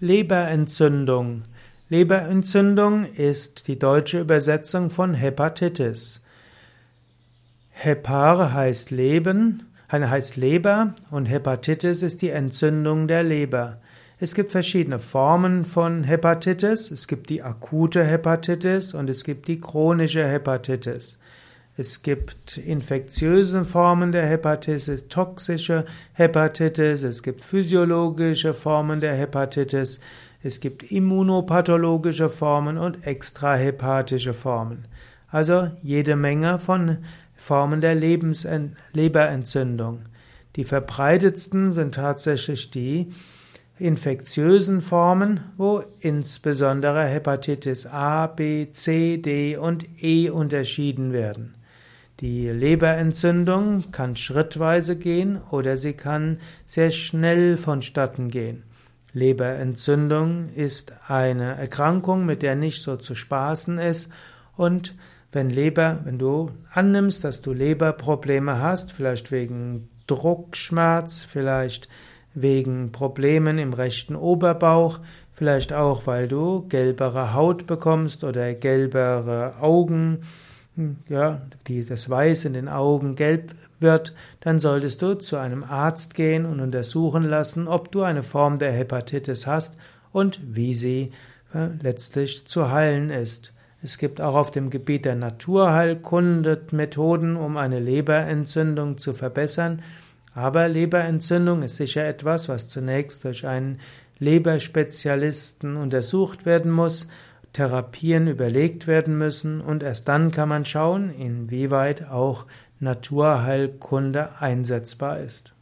Leberentzündung. Leberentzündung ist die deutsche Übersetzung von Hepatitis. Hepar heißt Leben, heißt Leber und Hepatitis ist die Entzündung der Leber. Es gibt verschiedene Formen von Hepatitis. Es gibt die akute Hepatitis und es gibt die chronische Hepatitis. Es gibt infektiöse Formen der Hepatitis, toxische Hepatitis, es gibt physiologische Formen der Hepatitis, es gibt immunopathologische Formen und extrahepatische Formen. Also jede Menge von Formen der Lebens Leberentzündung. Die verbreitetsten sind tatsächlich die infektiösen Formen, wo insbesondere Hepatitis A, B, C, D und E unterschieden werden. Die Leberentzündung kann schrittweise gehen oder sie kann sehr schnell vonstatten gehen. Leberentzündung ist eine Erkrankung, mit der nicht so zu spaßen ist und wenn Leber, wenn du annimmst, dass du Leberprobleme hast, vielleicht wegen Druckschmerz, vielleicht wegen Problemen im rechten Oberbauch, vielleicht auch, weil du gelbere Haut bekommst oder gelbere Augen, ja, die, das Weiß in den Augen gelb wird, dann solltest du zu einem Arzt gehen und untersuchen lassen, ob du eine Form der Hepatitis hast und wie sie äh, letztlich zu heilen ist. Es gibt auch auf dem Gebiet der Naturheilkunde Methoden, um eine Leberentzündung zu verbessern, aber Leberentzündung ist sicher etwas, was zunächst durch einen Leberspezialisten untersucht werden muss, Therapien überlegt werden müssen und erst dann kann man schauen, inwieweit auch Naturheilkunde einsetzbar ist.